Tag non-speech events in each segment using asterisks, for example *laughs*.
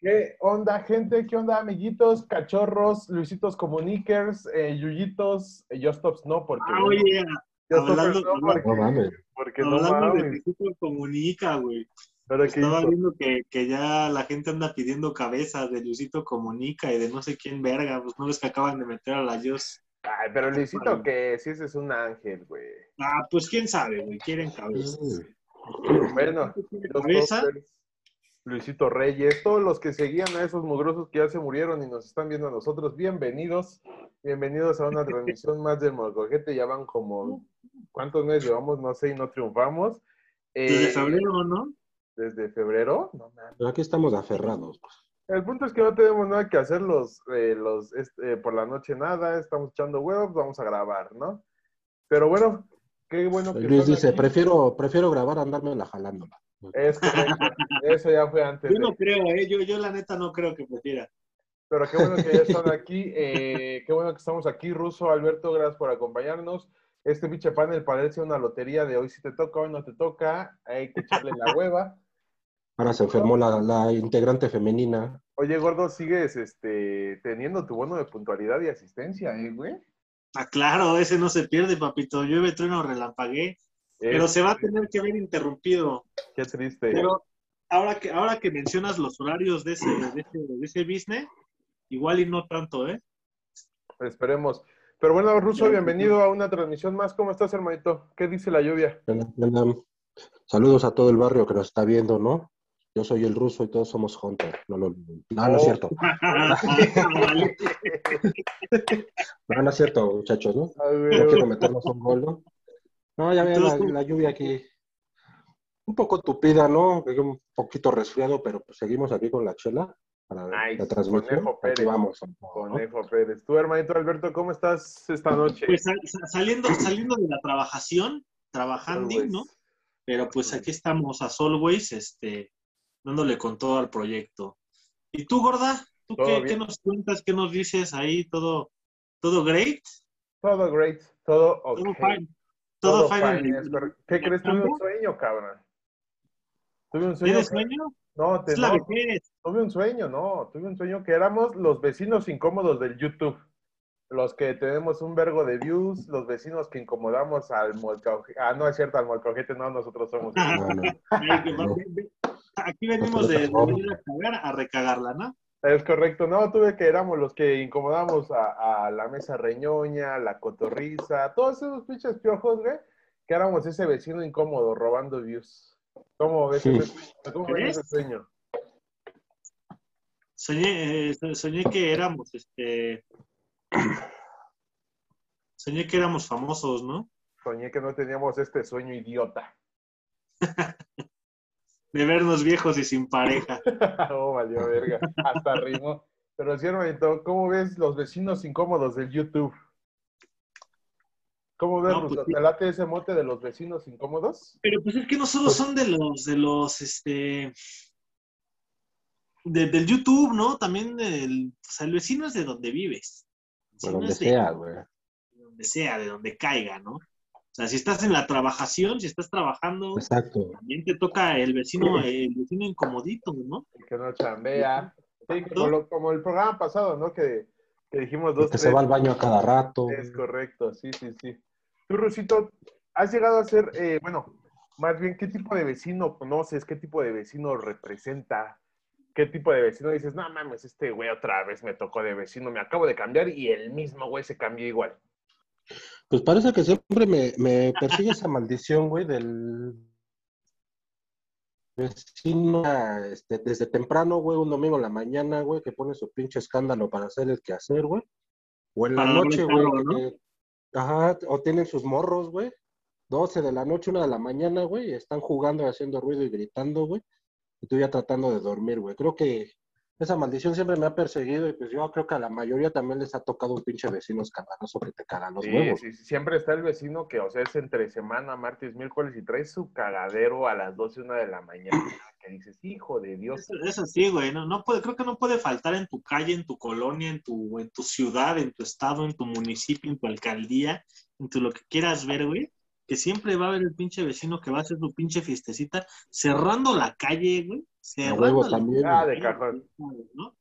¿Qué onda, gente? ¿Qué onda, amiguitos, cachorros, Luisitos Comunikers, eh, Yuyitos, eh, Yostops no, porque... Ah, oye, hablando, no, porque, No mames. porque no hablando de. Luisito Comunica, güey. Pero ¿qué Estaba hizo? viendo que, que ya la gente anda pidiendo cabezas de Luisito Comunica y de no sé quién verga, pues no ves que acaban de meter a la Dios. Ay, pero Luisito, que sí, ese es un ángel, güey. Ah, pues quién sabe, güey, quieren cabezas. Bueno, los Cabeza, Luisito Reyes, todos los que seguían a esos mugrosos que ya se murieron y nos están viendo a nosotros, bienvenidos. Bienvenidos a una transmisión más del Molcojete. Ya van como, ¿cuántos meses llevamos? No sé, y no triunfamos. Eh, desde febrero, ¿no? Desde febrero. No aquí estamos aferrados. pues. El punto es que no tenemos nada que hacer los, eh, los este, por la noche nada, estamos echando huevos, vamos a grabar, ¿no? Pero bueno, qué bueno que Luis dice, aquí. prefiero, prefiero grabar andarme la jalándola. Es correcto, eso ya fue antes. Yo de- no creo, ¿eh? Yo, yo la neta no creo que prefiera. Pero qué bueno que ya están *laughs* aquí, eh, qué bueno que estamos aquí, Ruso, Alberto, gracias por acompañarnos. Este pinche panel parece una lotería de hoy si te toca, hoy no te toca, hay que echarle la hueva. Ahora se enfermó la, la integrante femenina. Oye, gordo, sigues este, teniendo tu bono de puntualidad y asistencia, ¿eh, güey? Ah, claro, ese no se pierde, papito. Llueve, trueno, relampagué. Pero se va a tener que ver interrumpido. Qué triste. Pero ahora que, ahora que mencionas los horarios de ese, de ese, de ese business, igual y no tanto, ¿eh? Esperemos. Pero bueno, Ruso, bienvenido a una transmisión más. ¿Cómo estás, hermanito? ¿Qué dice la lluvia? Saludos a todo el barrio que nos está viendo, ¿no? Yo soy el ruso y todos somos Hunter. No, lo- no, no es Oh. cierto. *laughs* Vale. No, no es cierto, muchachos, ¿no? No quiero meternos un gol, ¿no? No, ya vean la, la lluvia aquí. Un poco tupida, ¿no? Un poquito resfriado, pero pues seguimos aquí con la chela para Nice. la transmisión. Conejo Aquí Pérez. vamos. ¿no? Conejo Pérez. Tú, hermanito Alberto, ¿cómo estás esta noche? Pues sal- sal- saliendo, saliendo de la trabajación, trabajando, Always. ¿no? Pero pues aquí estamos a Solways, este, dándole con todo al proyecto. ¿Y tú, gorda? ¿Tú qué nos cuentas? ¿Qué nos dices ahí? ¿Todo, todo great? Todo great, todo ok. ¿Todo fine? ¿Todo, fine? es correcto. ¿Qué crees? Tuve un sueño, cabrón. Tuve un sueño. ¿Tienes que- sueño? No, te, Es la no, vejez. tuve un sueño, no. Tuve un sueño que éramos los vecinos incómodos del YouTube. Los que tenemos un vergo de views, los vecinos que incomodamos al molcajete. Ah, no es cierto, al molcajete no, nosotros somos. Aquí venimos de, de venir a cagar, a recagarla, ¿no? Es correcto, no, tuve que éramos los que incomodamos a, a la mesa reñoña, la cotorriza, todos esos pinches piojos, güey, que éramos ese vecino incómodo robando views. ¿Cómo ves Sí. ese sueño? ¿Cómo ves ese sueño? Soñé, eh, so- soñé que éramos, este... *clears throat* Soñé que éramos famosos, ¿no? Soñé que no teníamos este sueño idiota. *laughs* De vernos viejos y sin pareja. *laughs* oh, valió verga. Hasta rimó. Pero sí, hermanito, ¿cómo ves los vecinos incómodos del YouTube? ¿Cómo ves, No, pues. ¿Te late ese mote de los vecinos incómodos? Pero pues es que no solo son de los, de los, este, de- del YouTube, ¿no? También del, o sea, el vecino es de donde vives. El Por vecino donde de- sea, güey. de donde sea, de donde caiga, ¿no? O sea, si estás en la trabajación, si estás trabajando, Exacto. también te toca el vecino, el vecino incomodito, ¿no? El que no chambea. Sí, como, lo- como el programa pasado, ¿no? Que, que dijimos dos, que se va al baño a cada rato. Es correcto, sí, sí, sí. Tú, Rusito, has llegado a ser, eh, bueno, más bien, ¿qué tipo de vecino conoces? ¿Qué tipo de vecino representa? ¿Qué tipo de vecino dices, no mames, este güey otra vez me tocó de vecino, me acabo de cambiar y el mismo güey se cambió igual? Pues parece que siempre me, me persigue esa maldición, güey, del vecino este, desde temprano, güey, un domingo en la mañana, güey, que pone su pinche escándalo para hacer el quehacer, güey. O en la Para noche, güey, arreglarlo, ¿no? que- ajá, o tienen sus morros, güey. 12 de la noche, una de la mañana, güey, y están jugando, haciendo ruido y gritando, güey. Y tú ya tratando de dormir, güey. Creo que esa maldición siempre me ha perseguido y pues yo creo que a la mayoría también les ha tocado un pinche vecino escandaloso que te caga los Sí, huevos. sí, sí, siempre está el vecino que, o sea, es entre semana, martes, miércoles y trae su cagadero a las 12, una de la mañana. *coughs* Que dices, hijo de Dios. Eso, eso sí, güey, no, no puede, creo que no puede faltar en tu calle, en tu colonia, en tu, en tu ciudad, en tu estado, en tu municipio, en tu alcaldía, en tu lo que quieras ver, güey, que siempre va a haber el pinche vecino que va a hacer su pinche fiestecita cerrando la calle, güey, Cerrando la- también. Ah, de cajón. ¿no?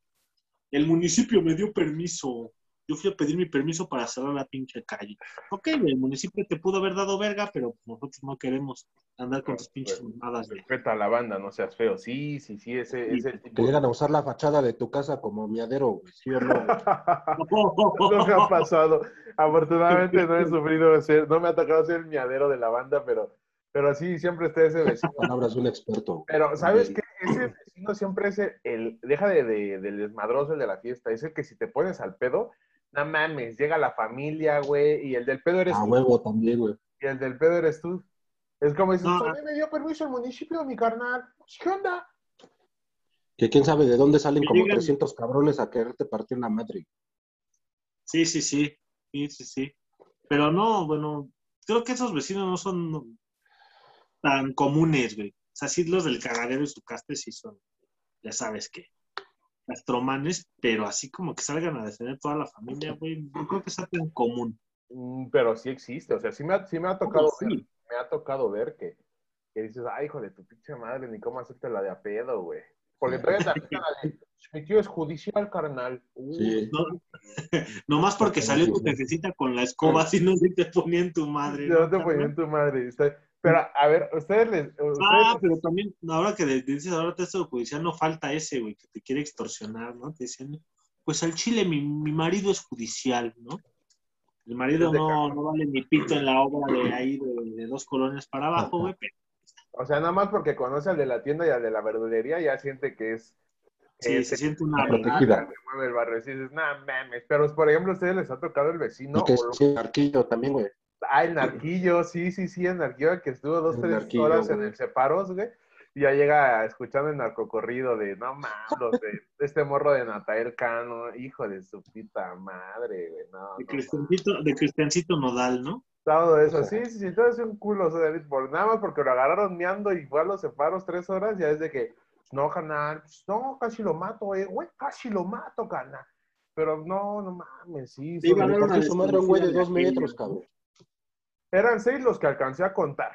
El municipio me dio permiso. Yo fui a pedir mi permiso para cerrar la pinche calle. Ok, el municipio te pudo haber dado verga, pero nosotros no queremos andar con tus pinches mamadas de. Respeta a la banda, no seas feo. Sí, sí, sí, ese es el Que tipo. llegan a usar la fachada de tu casa como miadero, güey. ¿Sí o no? *laughs* no me ha pasado. Afortunadamente no he *laughs* sufrido ser, no me ha tocado ser el miadero de la banda, pero, pero sí, siempre está ese vecino. Palabras de un experto. Pero, ¿sabes qué? Ese vecino siempre es el, el- deja de, de- del desmadroso, el de la fiesta. Es el que si te pones al pedo, no mames, llega la familia, güey, y el del pedo eres A tú. huevo también, güey. Y el del pedo eres tú. Es como dices, No. a mí me dio permiso el municipio, mi carnal. ¿Qué onda? Que quién sabe de dónde salen como llegan- 300 cabrones a quererte partir la madre. Sí, sí, sí. Sí, sí, sí. Pero no, bueno, creo que esos vecinos no son tan comunes, güey. O sea, sí los del cagadero y su caste sí son, ya sabes qué, gastromanes, pero así como que salgan a defender toda la familia, güey, no creo que sea tan común. Mm, Pero sí existe, o sea, sí me ha, sí me ha tocado Sí. ver, me ha tocado ver que, que dices, ay, hijo de tu pinche madre, ni cómo hacerte la de a pedo, güey. Porque todavía la de, mi tío es judicial, carnal. Uh, Sí. No, *laughs* nomás porque salió tu jefecita con la escoba, si no se te ponía en tu madre. no te ponían tu madre. está- Pero, a ver, ustedes les... ustedes Ah, pero también, ahora que dices ahora texto judicial, no falta ese, güey, que te quiere extorsionar, ¿no? Te dicen, pues al Chile mi, mi marido es judicial, ¿no? El marido no, no vale ni pito en la obra de ahí, de, de dos colonias para abajo, güey, pero O sea, nada más porque conoce al de la tienda y al de la verdulería, ya siente que es... sí, se siente una... Protegida. que mueve el barrio. Y dices, nah, mames. Pero, por ejemplo, ¿a ustedes les ha tocado el vecino? Y que o lo- sí, arquillo también, güey. Ah, el narquillo, sí, sí, sí, el narquillo que estuvo dos, El tres narquillo, horas en el Separos, güey. Y ya llega escuchando el narcocorrido de, no mames, los de, de este morro de Natael Cano, hijo de su pita madre, güey, no, De no, Cristiancito, de Cristiancito Nodal, ¿no? todo eso, sí, sí, sí, todo es un culo, o sea, por nada más porque lo agarraron meando y fue a los Separos tres horas, ya es de que, no, canal, pues, no, casi lo mato, eh, güey, casi lo mato, canal. Pero no, no mames, sí, Sí, iba a su madre un güey de dos metros, cabrón. Eran seis los que alcancé a contar.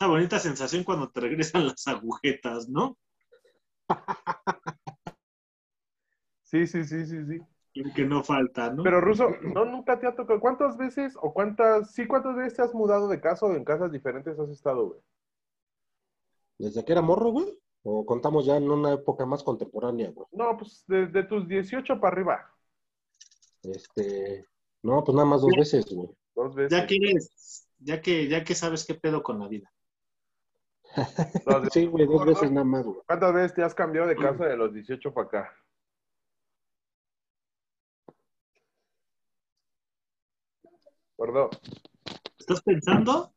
Una bonita sensación cuando te regresan las agujetas, ¿no? Sí, sí, sí, sí, sí. El que no falta, ¿no? Pero Ruso, no, nunca te ha tocado. ¿Cuántas veces o cuántas, sí, cuántas veces te has mudado de casa o en casas diferentes has estado, güey? ¿Desde que era morro, güey? ¿O contamos ya en una época más contemporánea, güey? No, pues de, de tus 18 para arriba. Este... No, pues nada más dos veces, güey. Dos veces. ya que eres, ya que, ya que sabes qué pedo con la vida. Sí, güey, dos veces nada más, güey. ¿Cuántas veces te has cambiado de casa de los 18 para acá? Gordo. ¿Estás pensando?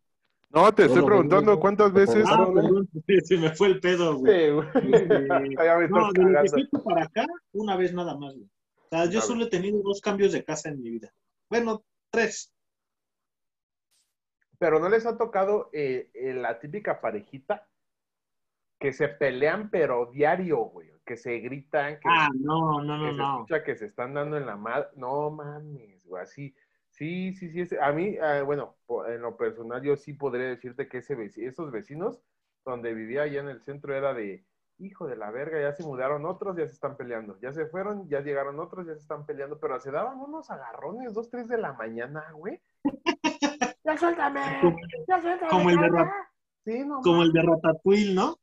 No, te No, estoy preguntando no, cuántas veces. Ah, Perdón, *laughs* se me fue el pedo, güey. Sí, güey. *laughs* Eh, No, de los cagando. 18 para acá, una vez nada más, güey. O sea, yo Una solo he tenido dos cambios de casa en mi vida. Bueno, tres. Pero no les ha tocado eh, eh, la típica parejita que se pelean, pero diario, güey. Que se gritan, que, Ah, no, no, que no, se no. escucha que se están dando en la madre. No mames, güey, así. Sí, sí, sí. a mí, ah, bueno, en lo personal, yo sí podría decirte que ese esos vecinos donde vivía allá en el centro era de, hijo de la verga, ya se mudaron otros, ya se están peleando. Ya se fueron, ya llegaron otros, ya se están peleando. Pero se daban unos agarrones, dos, tres de la mañana, güey. ¡Ya suéltame! ¡Ya suéltame! Como el de! Rat- Sí, no Como el de Ratatouille, ¿no?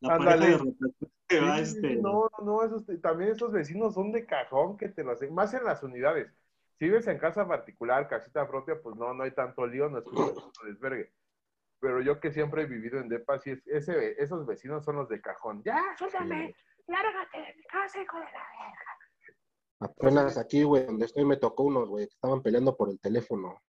La Ándale. de Ratatouille que va, Sí, sí, sí, este, No, no, no, esos, también esos vecinos son de cajón que te lo hacen, más en las unidades. Si vives en casa particular, casita propia, pues no, no hay tanto lío, no es como tanto desvergue. Pero yo que siempre he vivido en Depa, sí, es, ese, esos vecinos son los de cajón. Ya, suéltame, lárgate de mi casa, hijo de la verga. Apenas aquí, güey, donde estoy me tocó unos, güey, que estaban peleando por el teléfono.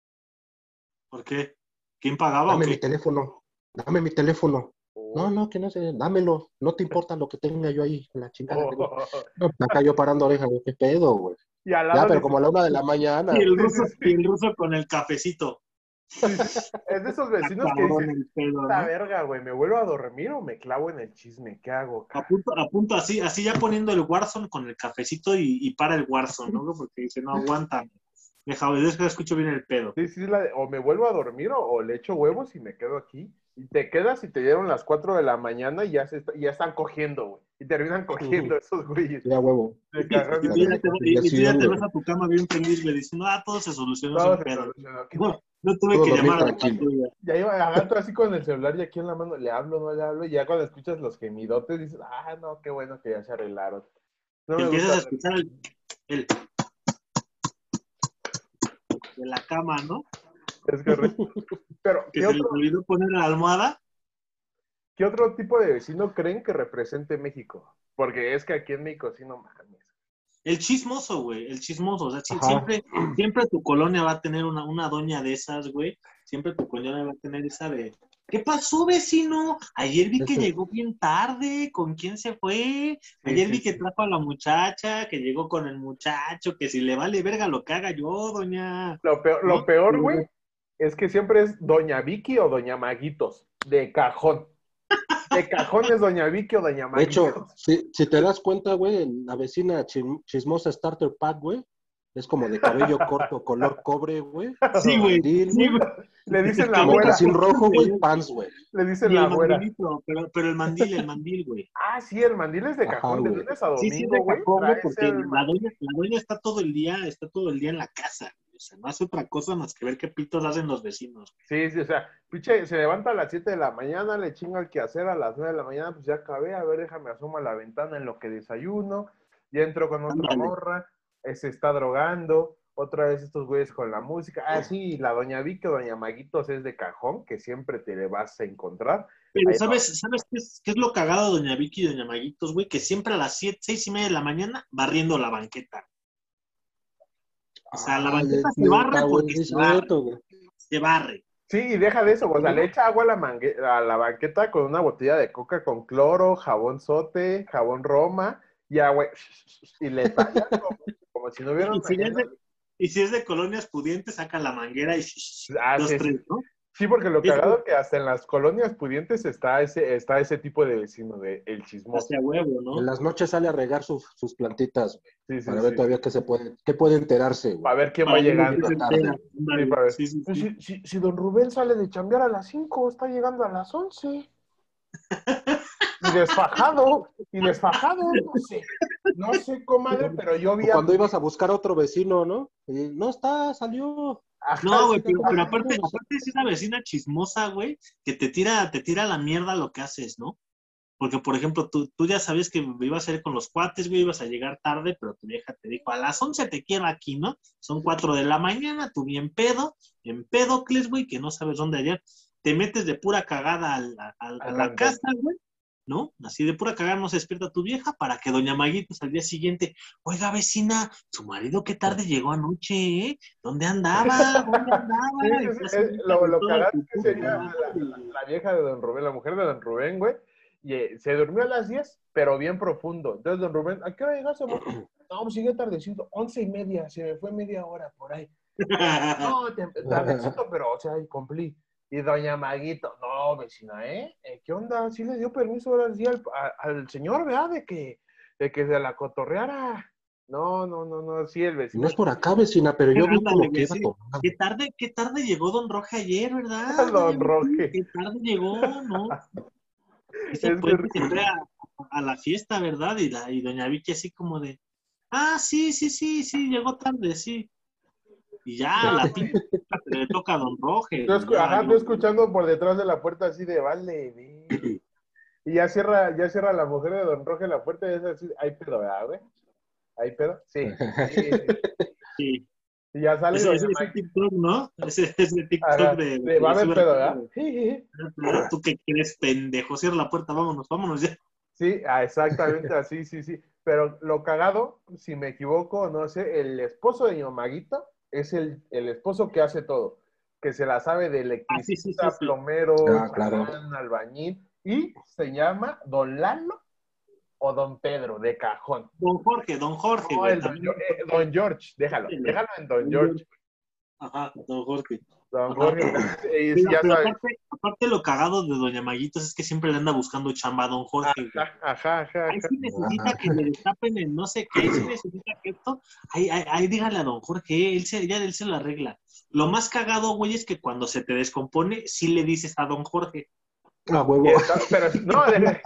¿Por qué? ¿Quién pagaba o Dame mi teléfono, dame mi teléfono. Oh, No, no, que no sé, dámelo. No te importa lo que tenga yo ahí, la chingada. no. oh. No, acá yo parando oreja, güey, qué pedo, güey. Ya, pero de- como a la una de la mañana. Y el ruso, y el ruso con el cafecito. es de esos vecinos que dicen, el pedo, esta ¿no? verga, güey, ¿me vuelvo a dormir o me clavo en el chisme? ¿Qué hago? A punto, a punto así, así ya poniendo el Warzone con el cafecito y, y para el Warzone, ¿no? Porque dice, no aguanta. Deja, es que escucho bien el pedo. Sí, sí, la de- o me vuelvo a dormir o, o le echo huevos y me quedo aquí. Y te quedas y te dieron las 4 de la mañana y ya, se está- ya están cogiendo, güey. Y terminan cogiendo esos güeyes. Ya huevo. Y tú ya te, y- y tú ya Sí, te güey. vas a tu cama bien feliz, güey, diciendo, ah, todo se solucionó Todo se pedo. solucionó. No, tuve que llamar a la. Ya iba a gato así con el celular y aquí en la mano, le hablo, no le hablo, y ya cuando escuchas los gemidotes dices, ah, no, qué bueno que ya se arreglaron. No me empiezas a escuchar el, el de la cama, ¿no? Es correcto. *laughs* Pero, Que ¿qué se les otro, olvidó poner la almohada. ¿qué otro tipo de vecino creen que represente México? Porque es que aquí en México sí no mames. El chismoso, güey, el chismoso. O sea, Ajá. siempre, siempre tu colonia va a tener una, una doña de esas, güey. Siempre tu colonia va a tener esa de, ¿qué pasó, vecino? Ayer vi que llegó bien tarde, ¿con quién se fue? Ayer sí, vi que sí. trajo a la muchacha, que llegó con el muchacho, que si le vale verga lo que haga yo, doña. Lo peor, ¿No? lo peor, güey, es que siempre es Doña Vicky o Doña Maguitos, de cajón. De cajón es Doña Vicky o Doña De Maguitos. hecho, si, si te das cuenta, güey, en la vecina chismosa Starter Pack, güey, es como de cabello corto, color cobre, güey. Sí, güey. Sí. Le dicen la güera, Mocasín rojo, güey, pants, güey. le dicen el la mandilito, pero, pero el mandil, el mandil, güey. *laughs* Ah, sí, el mandil es de Ajá, cajón, de güey. lunes a Sí, sí, domingo, de güey. cajón, porque el la doña, la doña está todo el día, está todo el día en la casa. O sea, no hace otra cosa más que ver qué pitos hacen los vecinos. Sí, sí, o sea, pinche, se levanta a las 7 de la mañana, le chinga el quehacer a las 9 de la mañana, pues ya acabé, a ver, déjame asomo a la ventana en lo que desayuno, ya entro con otra Ándale. morra, se está drogando, otra vez estos güeyes con la música. Ah, sí, la doña Vicky o doña Maguitos es de cajón, que siempre te le vas a encontrar. Pero Ahí ¿sabes, ¿sabes qué es, qué es lo cagado, doña Vicky y doña Maguitos, güey? Que siempre a las siete, seis y media de la mañana barriendo la banqueta. O sea, la Ah, banqueta se barre porque se barre. güey. Se barre. Sí, y deja de eso, o sea, le echa agua a la, mangue- a la banqueta con una botella de coca con cloro, jabón sote, jabón roma, y agua, y le talla como, como si no hubiera Y si, es de, y si es de colonias pudientes, saca la manguera y Ah, dos, sí, tres, ¿no? Sí, porque lo cagado es que hasta en las colonias pudientes está ese, está ese tipo de vecino, de el chismoso. Hacia huevo, ¿no? En las noches sale a regar sus- sus plantitas, güey, Sí, sí, para sí. ver todavía qué se puede, qué puede enterarse, güey. ver quién va Para ver llegando. quién para sí. Si, si- si don Rubén sale de chambear a las 5, está llegando a las 11. Y desfajado, y desfajado, no sé. No sé, comadre, pero yo vi a... cuando ibas a buscar a otro vecino, ¿no? Y, no está, salió. Ajá, No, güey, pero, aparte, aparte es una vecina chismosa, güey, que te tira, te tira la mierda lo que haces, ¿no? Porque, por ejemplo, tú, tú ya sabes que ibas a ir con los cuates, güey, ibas a llegar tarde, pero tu vieja te dijo, a las 11 te quiero aquí, ¿no? Son 4 de la mañana, tú bien pedo, en pedocles, güey, que no sabes dónde ayer. Te metes de pura cagada al- a, a- a la casa, güey, ¿no? Así de pura cagada no se despierta tu vieja para que doña Maguitos al día siguiente, oiga, vecina, su marido qué tarde llegó anoche, ¿eh? ¿Dónde andaba? ¿Dónde *laughs* andaba? Sí, eh, lo, lo es que sería la, la- la vieja de don Rubén, la mujer de don Rubén, güey, y eh, se durmió a las 10, pero bien profundo. Entonces, don Rubén, ¿a qué hora llegaste? amor? *clears throat* No, pues llegué tardecito, once y media, se me fue media hora por ahí. *laughs* No, tardecito, pero, o sea, y cumplí. Y doña Maguito, no, vecina, ¿eh? Eh, ¿Qué onda? Sí le dio permiso ahora sí al, a- al señor, ¿verdad? De que, de que se la cotorreara. No, no, no, no, sí, el vecino. no es por acá, vecina, pero yo vi como que iba. Qué tarde, qué tarde llegó Don Roge ayer, ¿verdad? *laughs* Don? Roge. Qué tarde llegó, ¿no? *laughs* Se Es fue a, a la fiesta, ¿verdad? Y, la, y Doña Vicky así como de, ah, sí, sí, sí, sí, llegó tarde, sí. Y ya, la *laughs* pinche le toca a Don Roge. Yo, ya, ajá, tú escuchando por detrás de la puerta así de vale, ve". Y ya cierra, ya cierra la mujer de Don Roge la puerta y es así, hay pedo, ¿verdad, güey? ¿Hay pedo? Sí. sí, sí. Y ya sale Ese, ese, ese. TikTok, ¿no? Ese, ese TikTok Ajá, de, de, va a haber pedo, ¿verdad? güey. ¿Tú qué crees, pendejo? Cierra la puerta, vámonos, vámonos ya. Sí, ah, exactamente así, sí, sí. Pero lo cagado, si me equivoco, no sé, el esposo de Maguito es el, el esposo que hace todo, que se la sabe de Ah, sí, sí, electricista, sí, sí. plomero, Ah, claro. albañil, y se llama Don Lalo o Don Pedro, de cajón. Don Jorge, Don Jorge, No, güey. el don, eh, don George, déjalo, déjalo en Don Don George. Ajá, Don Jorge. Don Jorge, y Pero, ya pero sabes. aparte, aparte lo cagado de Doña Maguitos es que siempre le anda buscando chamba a Don Jorge. Ajá, ajá, ajá. Ahí sí necesita que le destapen el no sé qué, ahí sí necesita que esto, ahí, ahí, ahí dígale a don Jorge, él se, ya él se lo arregla. Lo más cagado, güey, es que cuando se te descompone, sí le dices a don Jorge. A huevo. Está- Pero no, de-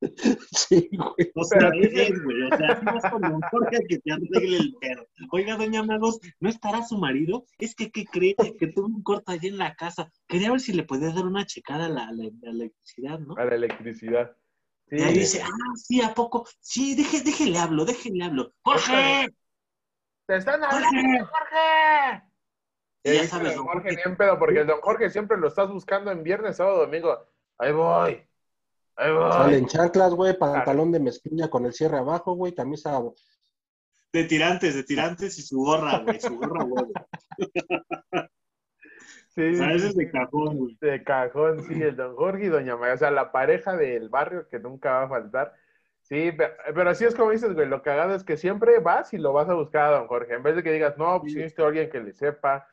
*laughs* Sí, güey. O sea, Pero- es güey, o sea, don Jorge a que te arregle el pedo. Oiga, doña Magos, ¿no estará su marido? Es que, ¿qué cree? Que tuvo un corto allí en la casa. Quería ver si le podía dar una checada a la, a la- a la electricidad, ¿no? a la electricidad. Sí. Y ahí dice, ah, sí, ¿a poco? Sí, deje, déjele hablo, déjele hablo. ¡Jorge! ¡Te están ¡Jorge! hablando, Jorge! Y ya sabes, don don Jorge Jorge. ni en pedo, porque el don Jorge siempre lo estás buscando en viernes, sábado, domingo. Ahí voy. Ahí voy. Salen chanclas, güey, pantalón de mezclilla con el cierre abajo, güey, camisa. De tirantes, de tirantes y su gorra, güey, su gorra, güey. *laughs* Sí, O sea, ese es de cajón, güey. de cajón, sí, el don Jorge y doña María. O sea, la pareja del barrio que nunca va a faltar. Sí, pero, pero así es como dices, güey. Lo cagado es que siempre vas y lo vas a buscar a don Jorge. En vez de que digas, no, pues Sí. alguien que le sepa,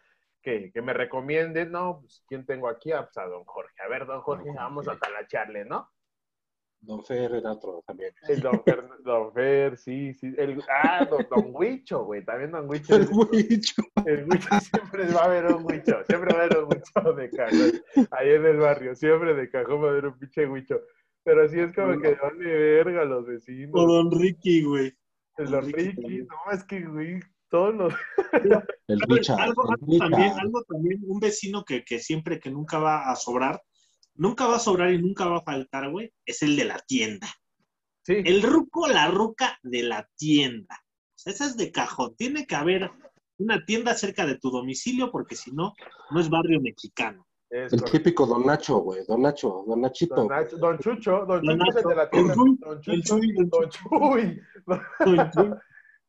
que, que me recomiende. No, pues ¿quién tengo aquí? Ah, pues a don Jorge. A ver, don Jorge, Don vamos Jorge. a talacharle, ¿no? Don Fer era otro también. El don Fer, don Fer, sí, sí. El, ah, don, don Huicho, güey. También don Huicho. El huicho. El Huicho siempre va a haber un Huicho. Siempre va a haber un Huicho de cajón. Ahí en el barrio. Siempre de cajón va a haber un pinche Huicho. Pero así es como que vale verga los vecinos. O don Ricky, güey. El don don Ricky Ricky. No, es que, güey, todos los... *laughs* El bicha. Algo, el algo bicha. también, algo también, un vecino que, que siempre, que nunca va a sobrar, nunca va a sobrar y nunca va a faltar, güey, es el de la tienda. Sí, El ruco, la ruca de la tienda. O sea, esa es de cajón. Tiene que haber una tienda cerca de tu domicilio porque si no, no es barrio mexicano. es El correcto. típico Don Nacho, güey. Don Nacho, Don Nachito. Don, Nacho- don Chucho, don Don Chucho es el de la tienda. Don Chuy, Don Chuy, don don Chuy.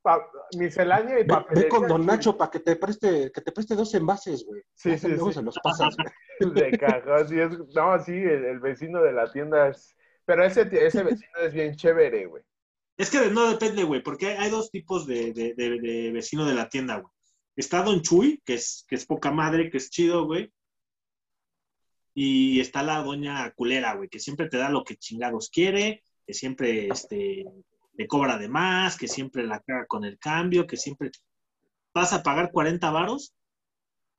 Pa- miscelánea y Ve, papelería. ve con Don. Nacho para que te preste, que te preste dos envases, güey. Sí, sí, luego sí. se los pasas, güey. *laughs* De cajón, sí, es, no, sí, el, el vecino de la tienda es, pero ese, ese *laughs* vecino es bien chévere, güey. Es que no depende, güey, porque hay, hay dos tipos de, de, de- de vecino de la tienda, güey. Está Don Chuy, que es, que es poca madre, que es chido, güey. Y está la doña culera, güey, que siempre te da lo que chingados quiere, que siempre este, le cobra de más, que siempre la caga con el cambio, que siempre vas a pagar 40 varos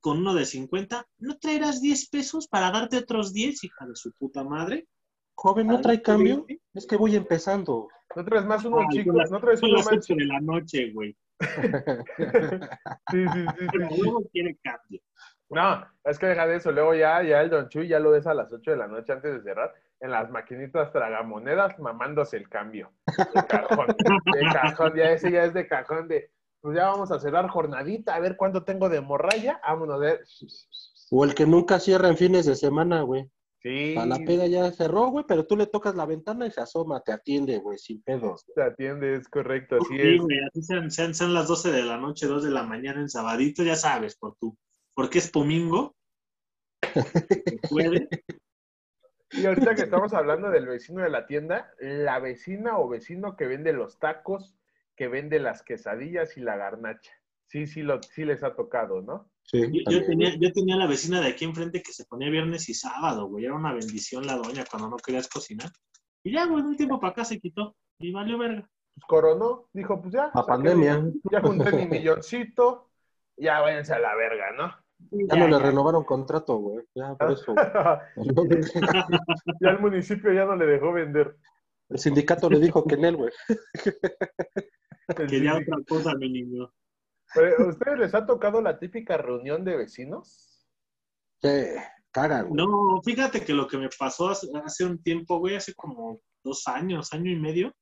con uno de 50. ¿No traerás 10 pesos para darte otros 10, hija de su puta madre? Joven, ¿no trae cambio? Es que voy empezando. No traes más unos Ay, chicos, las- no traes uno las más 8 de la noche, güey. *laughs* Sí, sí, sí, Pero luego quiere cambio. No, es que deja de eso. Luego ya, ya el Don Chuy ya lo ves a las 8 de la noche antes de cerrar en las maquinitas tragamonedas mamándose el cambio. De cajón. De cajón, ya ese ya es de cajón de, pues ya vamos a cerrar jornadita, a ver cuánto tengo de morralla. Vámonos a ver. O el que nunca cierra en fines de semana, güey. Sí, A la peda ya cerró, güey, pero tú le tocas la ventana y se asoma, te atiende, güey, sin pedos. te atiende, es correcto, así Sí, es. güey, así sean, sean, sean las 12 de la noche, 2 de la mañana en sabadito, ya sabes, por tu, porque es domingo. Se puede. Y ahorita que estamos hablando del vecino de la tienda, la vecina o vecino que vende los tacos, que vende las quesadillas y la garnacha. Sí, sí, lo, sí les ha tocado, ¿no? Sí, Yo, tenía, yo tenía la vecina de aquí enfrente que se ponía viernes y sábado, güey. Era una bendición la doña cuando no querías cocinar. Y ya, güey, de un tiempo para acá se quitó. Y valió verga. Pues coronó, dijo, pues ya. A pandemia. mi- Ya junté mi milloncito, ya váyanse a la verga, ¿no? Ya no le renovaron contrato, güey. Ya por eso. güey. *laughs* ya el municipio ya no le dejó vender. El sindicato le dijo que en él, güey. *laughs* Quería otra cosa, mi niño. Pero, ¿A ustedes les ha tocado la típica reunión de vecinos? Sí, cagan, güey. No, fíjate que lo que me pasó hace, hace un tiempo, güey, hace como dos años, año y medio,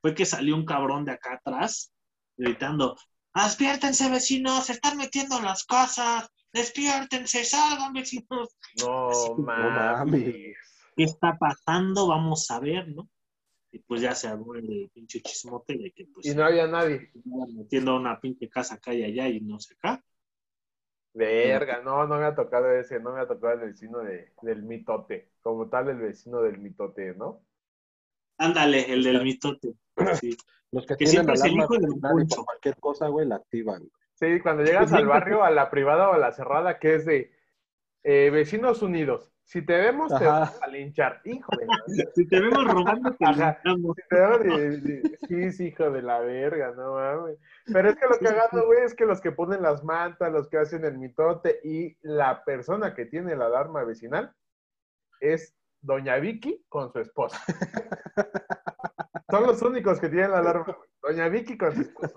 fue que salió un cabrón de acá atrás gritando, despiértense vecinos, se están metiendo en las casas, despiértense, salgan vecinos. *laughs* No Así mames. ¿Qué está pasando? Vamos a ver, ¿no? Y pues ya se armó el pinche chismote de que pues Y no había nadie. metiendo a una pinche casa acá y allá y no sé acá. Verga, no, no me ha tocado ese, no me ha tocado el vecino de, del mitote, como tal el vecino del mitote, ¿no? Ándale, el del mitote. Sí. Los que, Que tienen siempre es el hijo del Poncho. cualquier cosa, güey, la activan. Sí, Sí, cuando llegas al barrio, a la privada o a la cerrada, que es de eh, vecinos unidos. Si te vemos, te vamos a linchar. Hijo de la *laughs* Si te vemos robando, te Ajá. linchamos. Si te vemos, de- de- Sí, sí, hijo de la verga, no mames. Pero es que lo cagado, güey, es que los que ponen las mantas, los que hacen el mitote y la persona que tiene la alarma vecinal es Doña Vicky con su esposa. *laughs* Son los únicos que tienen la alarma. Doña Vicky con su esposa.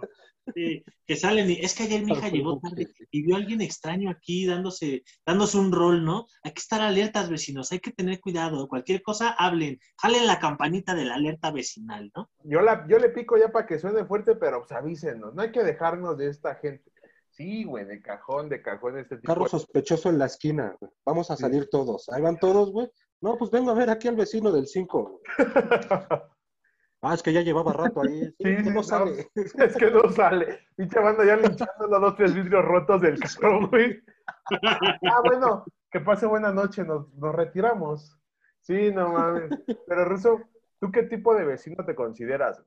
Sí, que salen y es que ayer mi hija llegó tarde y vio a alguien extraño aquí dándose, dándose un rol, ¿no? Hay que estar alertas, vecinos, hay que tener cuidado. Cualquier cosa, hablen, jalen la campanita de la alerta vecinal, ¿no? Yo, la, yo le pico ya para que suene fuerte, pero pues avísenos. No hay que dejarnos de esta gente. Sí, güey, de cajón, de cajón, este tipo. Carro de- sospechoso en la esquina, güey. Vamos a Sí. salir todos. Ahí van todos, güey. No, pues vengo a ver aquí al vecino del 5. *laughs* Ah, es que ya llevaba rato ahí. *laughs* Sí, Sí, no no. sale. *laughs* Es que no sale. Pinche banda ya linchando los dos, tres vidrios rotos del carro, güey. *laughs* Ah, bueno, que pase buena noche, nos, nos retiramos. Sí, no mames. Pero, Ruso, ¿tú qué tipo de vecino te consideras?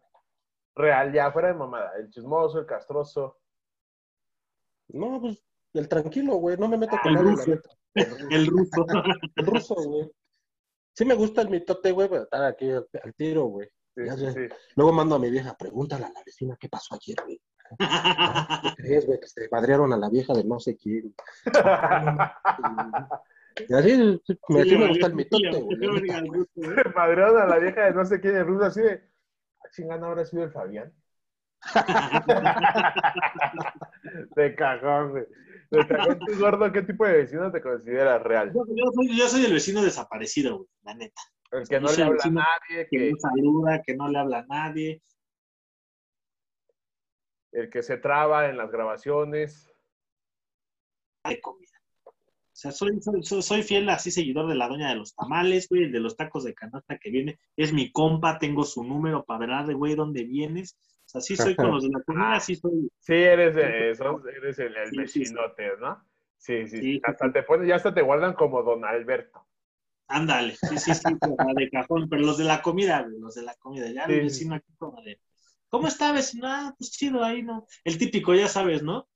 Real, ya, fuera de mamada. El chismoso, el castroso. No, pues el tranquilo, güey. No me meto con El nadie. la ruso. El ruso. El ruso, güey. Sí me gusta el mitote, güey, pero estar aquí al tiro, güey. Sí, Ya sí, sé. sí. Luego mando a mi vieja, pregúntale a la vecina qué pasó ayer, güey. ¿Qué crees, güey? Que se madrearon a la vieja de no sé quién. Y así, sí, me, sí me gusta el mitote, güey. ruso, ¿eh? *laughs* Madrearon a la vieja de no sé quién, el ruso, así de. "Ah, Chingada, habrá sido el Fabián. *laughs* De cajón, güey. De cajón, tú, gordo, ¿qué tipo de vecino te consideras real? Yo, yo soy, yo soy el vecino desaparecido, güey, la neta. El que no le habla a nadie, Que que, no saluda, que no le habla a nadie. el que se traba en las grabaciones. de comida. O sea, soy, soy, soy- fiel así seguidor de la doña de los tamales, güey, el de los tacos de canasta que viene. Es mi compa, tengo su número para verle, güey, dónde vienes. O sea, sí soy con los de la *laughs* comida, sí soy. Sí, eres de esos, eres el, el Sí, sí, sí. Sí, sí, hasta te pones, ya hasta te guardan como don Alberto. Ándale, sí, sí, sí, o sea, de cajón, pero los de la comida, los de la comida. Ya Sí, el vecino aquí como de, ¿cómo está, vecino? Ah, pues chido ahí, ¿no? El típico, ya sabes, ¿no?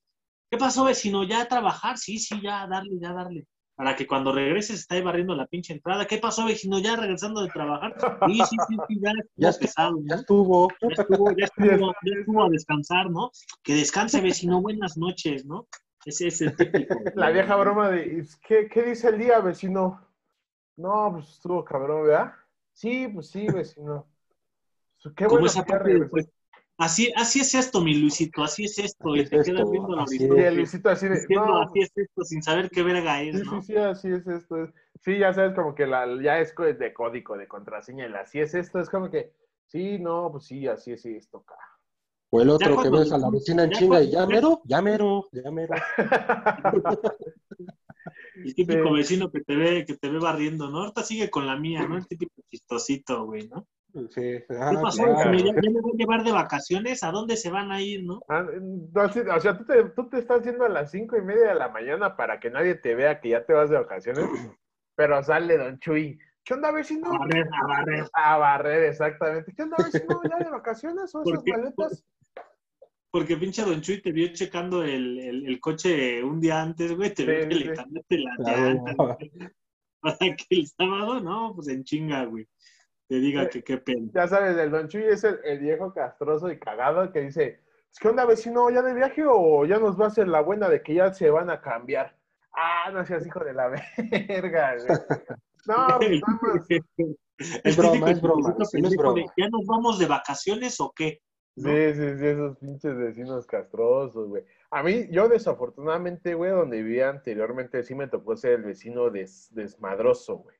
¿Qué pasó, vecino? ¿Ya a trabajar? Sí, sí, ya, darle, ya, darle. Para que cuando regreses está ahí barriendo la pinche entrada. ¿Qué pasó, vecino? ¿Ya regresando de trabajar? Sí, sí, sí, sí, ya *laughs* Ya estuvo, pesado, Ya estuvo. Ya estuvo, ya *laughs* estuvo, ya estuvo a descansar, ¿no? Que descanse, vecino, buenas noches, ¿no? Ese es el típico. *laughs* La vieja broma de, ¿qué, qué dice el día, vecino? No, pues estuvo cabrón, ¿verdad? Sí, pues sí. Qué bueno esa que ya parte de, regresó. pues, así, así es esto, mi Luisito, así es esto, Así y es te quedas viendo la el Luisito así de, diciendo, no, así es esto, sin saber qué verga es, Sí, ¿no? sí, sí, así es esto. Sí, ya sabes, como que la, ya es de código, de contraseña, el así es esto, es como que, sí, no, pues sí, así es esto, ca. O el otro que ves a la vecina en chinga y ya mero, ya mero, ya mero. *laughs* *laughs* El típico Sí. vecino que te ve, que te ve barriendo, ¿no? Ahorita sigue con la mía, ¿no? El típico chistosito, güey, ¿no? Sí, ¿Qué ah, pasó? claro. me voy a llevar de vacaciones? ¿A dónde se van a ir, no? Ah, o sea, tú te, tú te estás yendo a las cinco y media de la mañana para que nadie te vea que ya te vas de vacaciones, *clears throat* pero sale Don Chuy. ¿Qué onda, vecino? A barrer, a barrer. A barrer, exactamente. ¿Qué onda, vecino? ¿Ya de vacaciones o ¿Por esas qué? maletas? Porque pinche Don Chuy te vio checando el, el, el coche un día antes, güey, te Sí, vio que sí, le sí. cambiaste las Claro. llantas, güey. Para que el sábado, no, pues en chinga, güey. Te diga Sí. que qué pena. Ya sabes, el Don Chuy es el, el viejo castroso y cagado que dice, ¿qué onda, vecino? ¿Ya de viaje o ya nos va a hacer la buena de que ya se van a cambiar? Ah, no seas hijo de la *laughs* verga, güey. No, *laughs* pues nada más. El broma, típico es broma, es de, broma. ¿Ya nos vamos de vacaciones o qué? ¿No? Sí, sí, sí, esos pinches vecinos castrosos, güey. A mí, yo desafortunadamente, güey, donde vivía anteriormente, sí me tocó ser el vecino des- desmadroso, güey.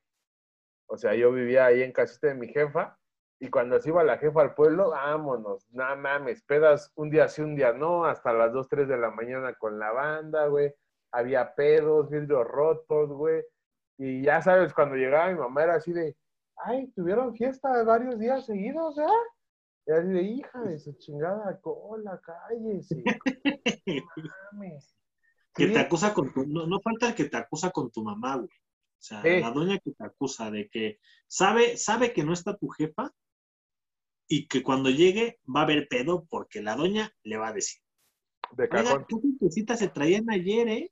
O sea, yo vivía ahí en casita de mi jefa, y cuando se iba la jefa al pueblo, vámonos, no mames, pedas un día sí, un día no, hasta las 2, 3 de la mañana con la banda, güey. Había pedos, vidrios rotos, güey. Y ya sabes, cuando llegaba mi mamá era así de, ay, tuvieron fiesta varios días seguidos, ¿eh? Y así de, hija de su chingada cola, cállese. *laughs* mames. Que Sí, te acusa con tu, no, no falta el que te acusa con tu mamá, güey. O sea, la doña que te acusa de que sabe, sabe que no está tu jefa y que cuando llegue va a haber pedo porque la doña le va a decir. De Oiga, cajón. ¿qué cositas se traían ayer, eh?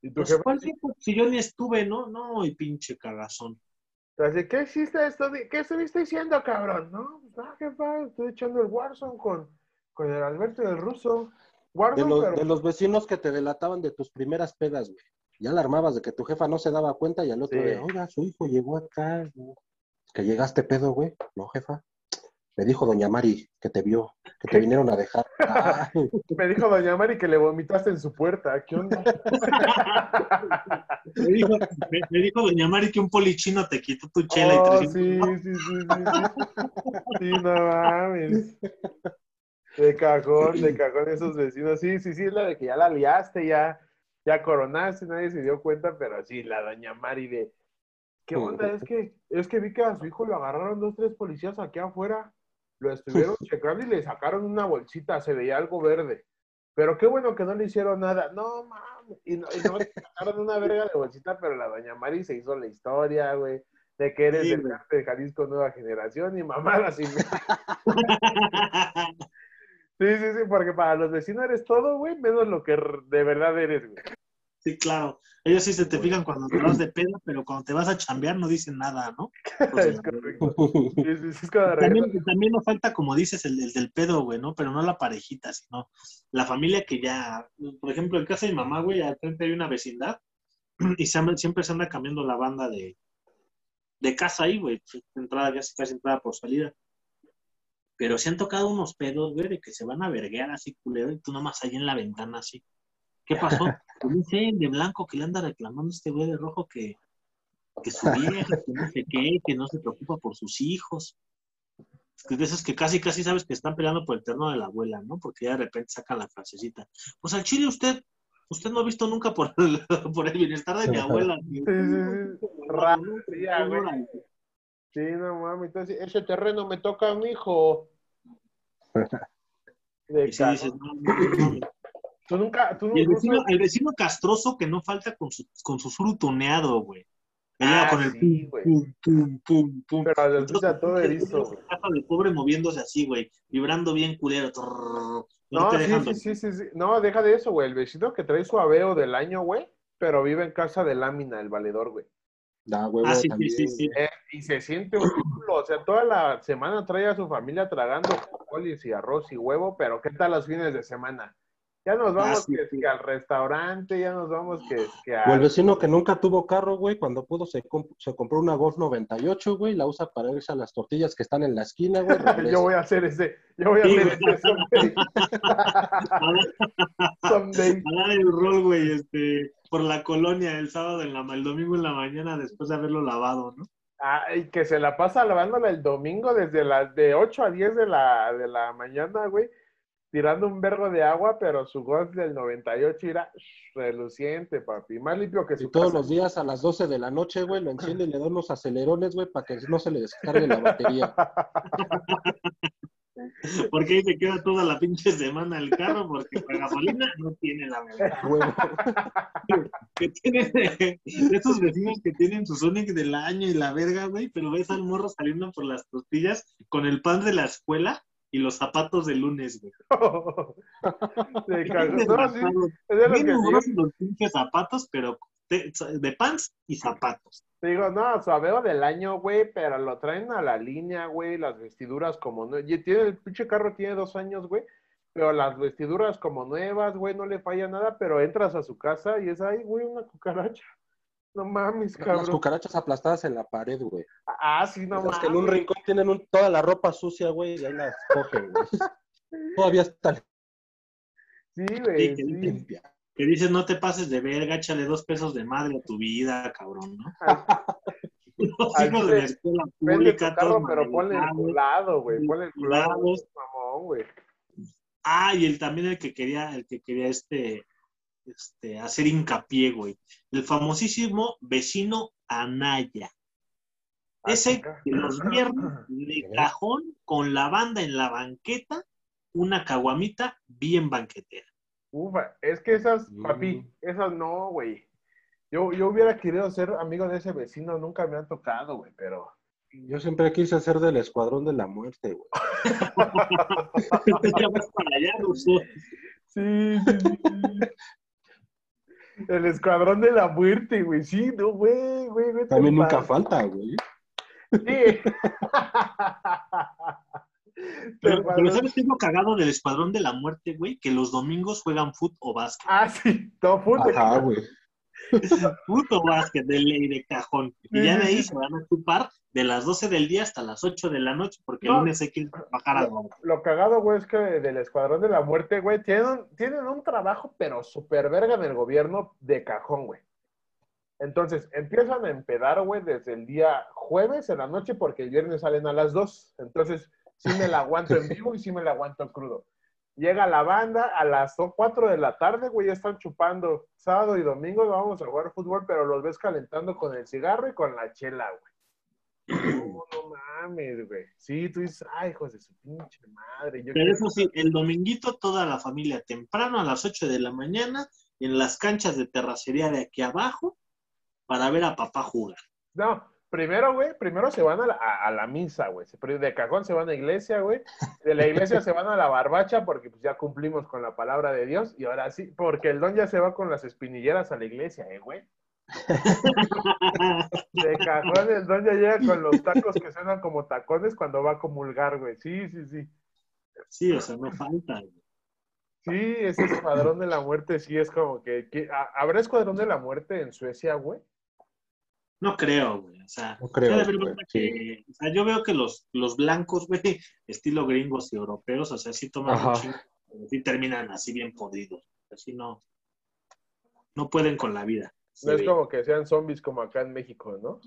¿Y tu Pues, jefa? ¿cuál jefa? Si yo ni estuve, ¿no? No, y pinche cagazón. Así, ¿qué hiciste esto? ¿Qué estuviste diciendo, cabrón? No, pues no, jefa, estoy echando el Warzone con, con el Alberto y el ruso. De los, pero... de los vecinos que te delataban de tus primeras pedas, güey. Ya la armabas de que tu jefa no se daba cuenta y al otro Sí. día, oiga, su hijo llegó acá. güey. Que llegaste pedo, güey. No, jefa. Me dijo doña Mari que te vio, que te vinieron a dejar. Ah, *laughs* Me dijo doña Mari que le vomitaste en su puerta. ¿Qué onda? *laughs* Me dijo, me, me dijo doña Mari que un polichino te quitó tu chela Oh, y sí, 300 sí, sí, sí, sí. Sí, no mames. De cajón, de cajón esos vecinos. Sí, sí, sí, es la de que ya la liaste, ya, ya coronaste, nadie se dio cuenta, pero sí, la doña Mari de, ¿qué onda? Es que, es que vi que a su hijo lo agarraron dos, tres policías aquí afuera, lo estuvieron *laughs* checando y le sacaron una bolsita, se veía algo verde. Pero qué bueno que no le hicieron nada. No, mames. Y no, y no le sacaron una verga de bolsita, pero la doña Mari se hizo la historia, güey. De que eres Sí, del norte de Jalisco Nueva Generación y mamadas *laughs* y... Sí, sí, sí, porque para los vecinos eres todo, güey, menos lo que de verdad eres, güey. Sí, claro. Ellos sí se te fijan cuando te vas de peda, pero cuando te vas a chambear no dicen nada, ¿no? Pues, *laughs* Es es También, también nos falta, como dices, el, el del pedo, güey, ¿no? Pero no la parejita, sino la familia que ya, por ejemplo, en casa de mi mamá, güey, al frente hay una vecindad *clears throat* y se siempre se anda cambiando la banda de, de casa ahí, güey, pues, entrada, casi, casi entrada por salida. Pero se han tocado unos pedos, güey, de que se van a verguear así, culero, y tú nomás ahí en la ventana así. ¿Qué pasó? *laughs* No sé, el de blanco que le anda reclamando a este güey de rojo que, que su vieja, que no sé qué, que no se preocupa por sus hijos. Que de esos que casi, casi sabes que están peleando por el terno de la abuela, ¿no? Porque ya de repente sacan la frasecita. Pues al chile usted, usted no ha visto nunca por el, *laughs* por el bienestar de mi abuela. Sí, no mames, entonces ese terreno me toca a mi hijo. De Y cajón. dices, no, no, no. Tú nunca, tú Y el nunca- vecino, el vecino castroso que no falta con su, con su frutoneado, güey. Ah, Ella con el sí, pum, güey. pum, pum, pum, pum. Pero al Entonces, escucha todo el erizo, güey. del pobre moviéndose así, güey, vibrando bien culero. trrr, no, sí, sí, sí, sí, sí. No, deja de eso, güey. El vecino que trae su aveo del año, güey, pero vive en casa de lámina, el valedor, güey. Da huevo Ah, sí, sí, también. sí, sí. Eh, y se siente un culo. O sea, toda la semana trae a su familia tragando frijoles y arroz y huevo, pero ¿qué tal los fines de semana? Ya nos vamos Ah, sí, que, es sí. que al restaurante, ya nos vamos que, O el al... vecino que nunca tuvo carro, güey, cuando pudo se, comp- se compró una Golf 98, güey, la usa para irse a las tortillas que están en la esquina, güey. *laughs* Yo voy a hacer ese, yo voy a Sí, hacer güey. ese someday. *laughs* someday. A dar el rol, güey, este, por la colonia el sábado, en la, el domingo en la mañana después de haberlo lavado, ¿no? Ah, y que se la pasa lavándola el domingo desde las de 8 a 10 de la, de la mañana, güey, tirando un vergo de agua, pero su golf del 98 era reluciente, papi, más limpio que Y su todos casa. los días a las 12 de la noche, güey, lo enciende y le da unos acelerones, güey, para que no se le descargue la batería. *laughs* Porque ahí se queda toda la pinche semana el carro porque la gasolina no tiene la verdad. Huevo. *laughs* Que tiene esos vecinos que tienen su Sonic del año y la verga, güey, pero ves al morro saliendo por las tortillas con el pan de la escuela y los zapatos de lunes, güey. *laughs* De. No, sí, es que los pinches zapatos, pero de, de pants y zapatos. te digo, no, suaveo del año, güey, pero lo traen a la línea, güey, las vestiduras como no, y tiene el pinche carro tiene dos años, güey, pero las vestiduras como nuevas, güey, no le falla nada, pero entras a su casa y es ahí, güey, una cucaracha. No mames, Las cabrón. cucarachas aplastadas en la pared, güey. Ah, sí, no Esas mames. que en un rincón tienen un- toda la ropa sucia, güey, y ahí las cogen, güey. *laughs* Todavía está Sí, güey, Sí, que sí. limpia. Que dices, no te pases de verga, échale dos pesos de madre a tu vida, cabrón, ¿no? *laughs* Los hijos de la escuela pública, carro, pero ponle el culado, güey, ponle el culado. Mamón, güey. Ah, y el, también el que quería, el que quería este, este, hacer hincapié, güey. El famosísimo vecino Anaya. Ah, Ese que los viernes *clears throat* de cajón con la banda en la banqueta, una caguamita bien banquetera. Ufa, es que esas, Mm. papi, esas no, güey. Yo, yo hubiera querido ser amigo de ese vecino, nunca me han tocado, güey, pero. Yo siempre quise ser del escuadrón de la muerte, güey. *laughs* ya vas para allá, Ruso. Sí, sí. *laughs* El escuadrón de la muerte, güey. Sí, no, güey, güey, güey. También nunca falta, güey. Sí. *laughs* Pero, pero ¿sabes qué es lo cagado del Escuadrón de la Muerte, güey? Que los domingos juegan fútbol o básquet. Ah, sí, no, fútbol. Ajá, güey. Fútbol o básquet de ley de cajón. Y ya de ahí se van a ocupar de las 12 del día hasta las 8 de la noche, porque el lunes hay que ir a trabajar a la Lo cagado, güey, es que del Escuadrón de la Muerte, güey, tienen, un- tienen un trabajo, pero súper verga en el gobierno de cajón, güey. Entonces, empiezan a empedar, güey, desde el día jueves en la noche, porque el viernes salen a las 2. Entonces, sí me la aguanto en vivo y sí me la aguanto crudo. Llega la banda a las 4 de la tarde, güey, ya están chupando. Sábado y domingo vamos a jugar fútbol, pero los ves calentando con el cigarro y con la chela, güey. No, no mames, güey. Sí, tú dices, ay, hijos de su pinche madre. Yo Pero quiero- eso sí, el dominguito toda la familia temprano a las 8 de la mañana en las canchas de terracería de aquí abajo para ver a papá jugar. No, primero, güey, primero se van a la, a- a la misa, güey. De cajón se van a la iglesia, güey. De la iglesia se van a la barbacha porque pues, ya cumplimos con la palabra de Dios. Y ahora sí, porque el don ya se va con las espinilleras a la iglesia, ¿eh, güey? De cajón el don ya llega con los tacos que suenan como tacones cuando va a comulgar, güey. Sí, sí, sí. Sí, o sea, no falta. güey. Sí, ese escuadrón de la muerte sí es como que... que- ¿ha- ¿Habrá escuadrón de la muerte en Suecia, güey? No creo, güey. O sea, No creo, güey, o sea, yo veo que los, los blancos, *laughs* güey, estilo gringos y europeos, o sea, sí toman chingo, pero sí terminan así bien podridos. Así no, no pueden con la vida. No es ve. como que sean zombies como acá en México, ¿no?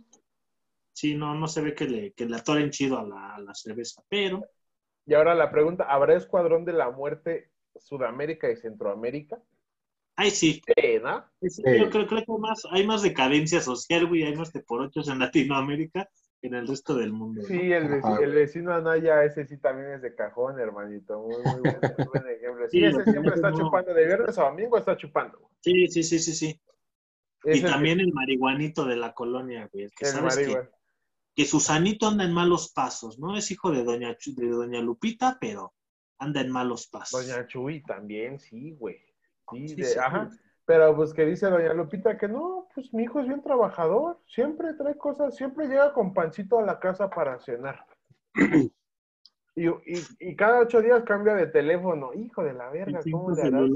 Sí, no, no se ve que le, que le atoren chido a la, a la cerveza, pero Y ahora la pregunta, ¿habrá escuadrón de la muerte Sudamérica y Centroamérica? Ay sí, Sí, ¿no? Sí, Sí. Yo creo, creo que hay más, hay más decadencia social, güey, hay más de por ochos en Latinoamérica que en el resto del mundo. ¿no? Sí, el, veci- Ajá. el vecino Anaya, ese sí también es de cajón, hermanito. Muy, muy buen, muy buen *laughs* ejemplo. Sí, Sí, ese siempre está no- chupando. De viernes a domingo está chupando. güey. Sí, sí, sí, sí, sí. Y también el marihuanito de la colonia, güey, el que el, sabes que, que Susanito anda en malos pasos, ¿no? Es hijo de doña, Chu- de doña Lupita, pero anda en malos pasos. Doña Chuy también, sí, güey. Sí, Sí, de- sí, ajá. Pero pues que dice Doña Lupita que no, pues mi hijo es bien trabajador, siempre trae cosas, siempre llega con pancito a la casa para cenar. Y, y, y cada ocho días cambia de teléfono. Hijo de la verga, ¿cómo le harás?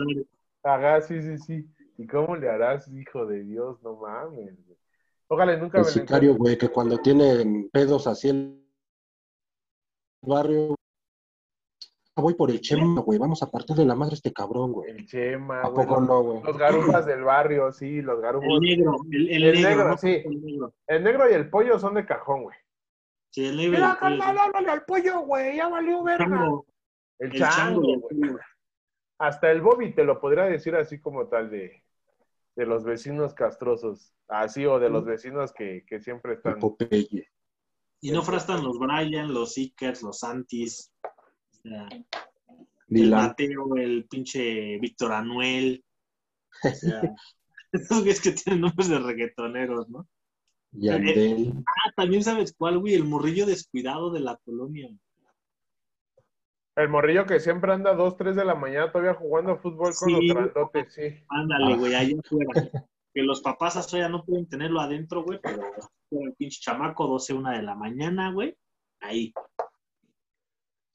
Ajá, sí, sí, sí. ¿Y cómo le harás, hijo de Dios? No mames. Ojalá nunca El me sicario, güey, que cuando tienen pedos así en el barrio, "Ah, voy por el chema, güey, vamos a partirle la madre este cabrón, güey. El Chema, ¿A güey. poco no, güey? Los garufas del barrio, sí, los El garufos. negro, el, el El negro, negro, ¿no? sí. El negro. El negro y el pollo son de cajón, güey. Sí, el negro. Mira, el carnal, háblale al pollo, güey, ya valió el verga. El el chango el güey. Hasta el Bobby te lo podría decir así como tal de, de los vecinos castrosos. Así, o de los vecinos que, que siempre El están. Popeye. Y no frastan los Brian, los Ickers, los Santis, sea, el. Mateo, el pinche Víctor Anuel. O sea, *laughs* esos güeyes que tienen nombres de reggaetoneros, ¿no? Yandel. Ah, también sabes cuál, güey, el morrillo descuidado de la colonia. El morrillo que siempre anda a 2, 3 de la mañana todavía jugando fútbol con Sí. los grandotes, sí. Ándale, Ah. güey, allá afuera. Que los papás hasta ya no pueden tenerlo adentro, güey, pero el pinche chamaco, 12, 1 de la mañana, güey, ahí.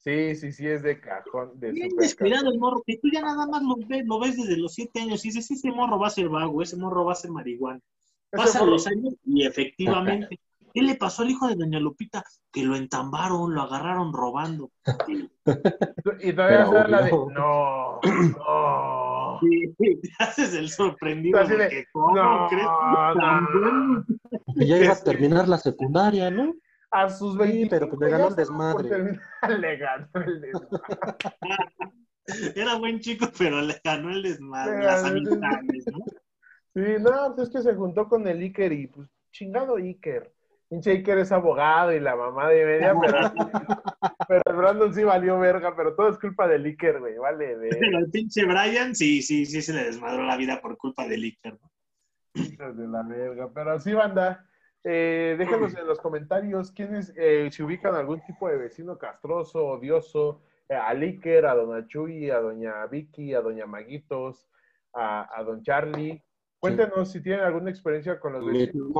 Sí, sí, sí, es de cajón. De Bien descuidado el morro, que tú ya nada más lo ves, lo ves desde los 7 años y dices, ese morro va a ser vago, ese morro va a ser marihuana. Pasan morro- los años y efectivamente. *laughs* ¿Qué le pasó al hijo de Doña Lupita? Que lo entambaron, lo agarraron robando. Y todavía está la de. No, no. Sí, *laughs* te haces el sorprendido. Así de, porque, ¿Cómo no, crees? no. Que ya iba a terminar la secundaria, ¿no? A sus Sí, 25 pero pues le ganó el desmadre. *laughs* Le ganó el desmadre. Era buen chico, pero le ganó el desmadre, las amistades, ¿no? Sí, no, pues es que se juntó con el Iker y pues chingado Iker. Pinche Iker es abogado y la mamá de media, pero, pero el Brandon sí valió verga, pero todo es culpa del Iker, güey, vale, de Pero *laughs* el pinche Brian, sí, sí, sí se le desmadró la vida por culpa del Iker, ¿no? de la verga. Pero sí, banda, eh, déjenos en los comentarios quiénes, eh, si ubican algún tipo de vecino castroso, odioso, eh, a Liker, a Dona Chuy, a Doña Vicky, a Doña Maguitos, a, a Don Charlie. Cuéntenos si tienen alguna experiencia con los vecinos.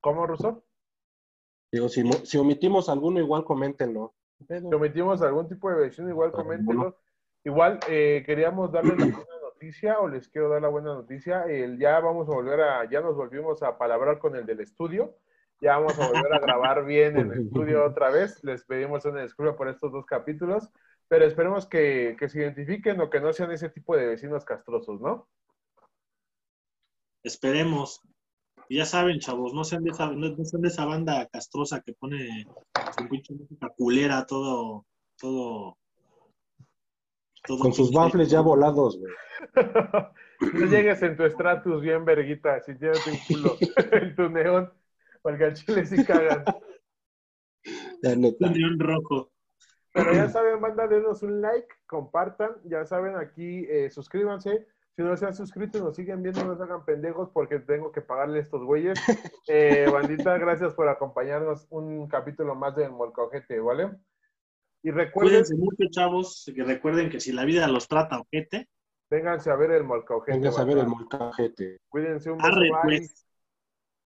¿Cómo, Ruso? Digo, si, si omitimos alguno, igual coméntenlo. Si omitimos algún tipo de vecino, igual coméntenlo. Igual eh, queríamos darles la *clears throat* noticia, o les quiero dar la buena noticia. El, ya vamos a volver a, ya nos volvimos a palabrar con el del estudio. Ya vamos a volver a grabar bien en el estudio *laughs* otra vez. Les pedimos una disculpa por estos dos capítulos, pero esperemos que, que se identifiquen o que no sean ese tipo de vecinos castrosos, ¿no? Esperemos. Ya saben, chavos, no sean de esa, no, no sean de esa banda castrosa que pone su pinche música culera todo, todo, todo Con sus baffles ya volados, güey. *laughs* no llegues en tu estatus bien verguita, si tienes un culo *laughs* *laughs* en tu neón, porque al chile sí cagan. La neta. Un león rojo. Pero ya *clears throat* saben, banda, denos un like, compartan, ya saben, aquí eh, suscríbanse. Si no se han suscrito y nos siguen viendo, no se hagan pendejos porque tengo que pagarle a estos güeyes. Eh, bandita, gracias por acompañarnos un capítulo más del Molcajete, ¿vale? Y recuerden, Cuídense mucho, chavos. Que recuerden que si la vida los trata ojete, vénganse a ver el Molcajete. Vengas a ver el molcajete. Cuídense un pues.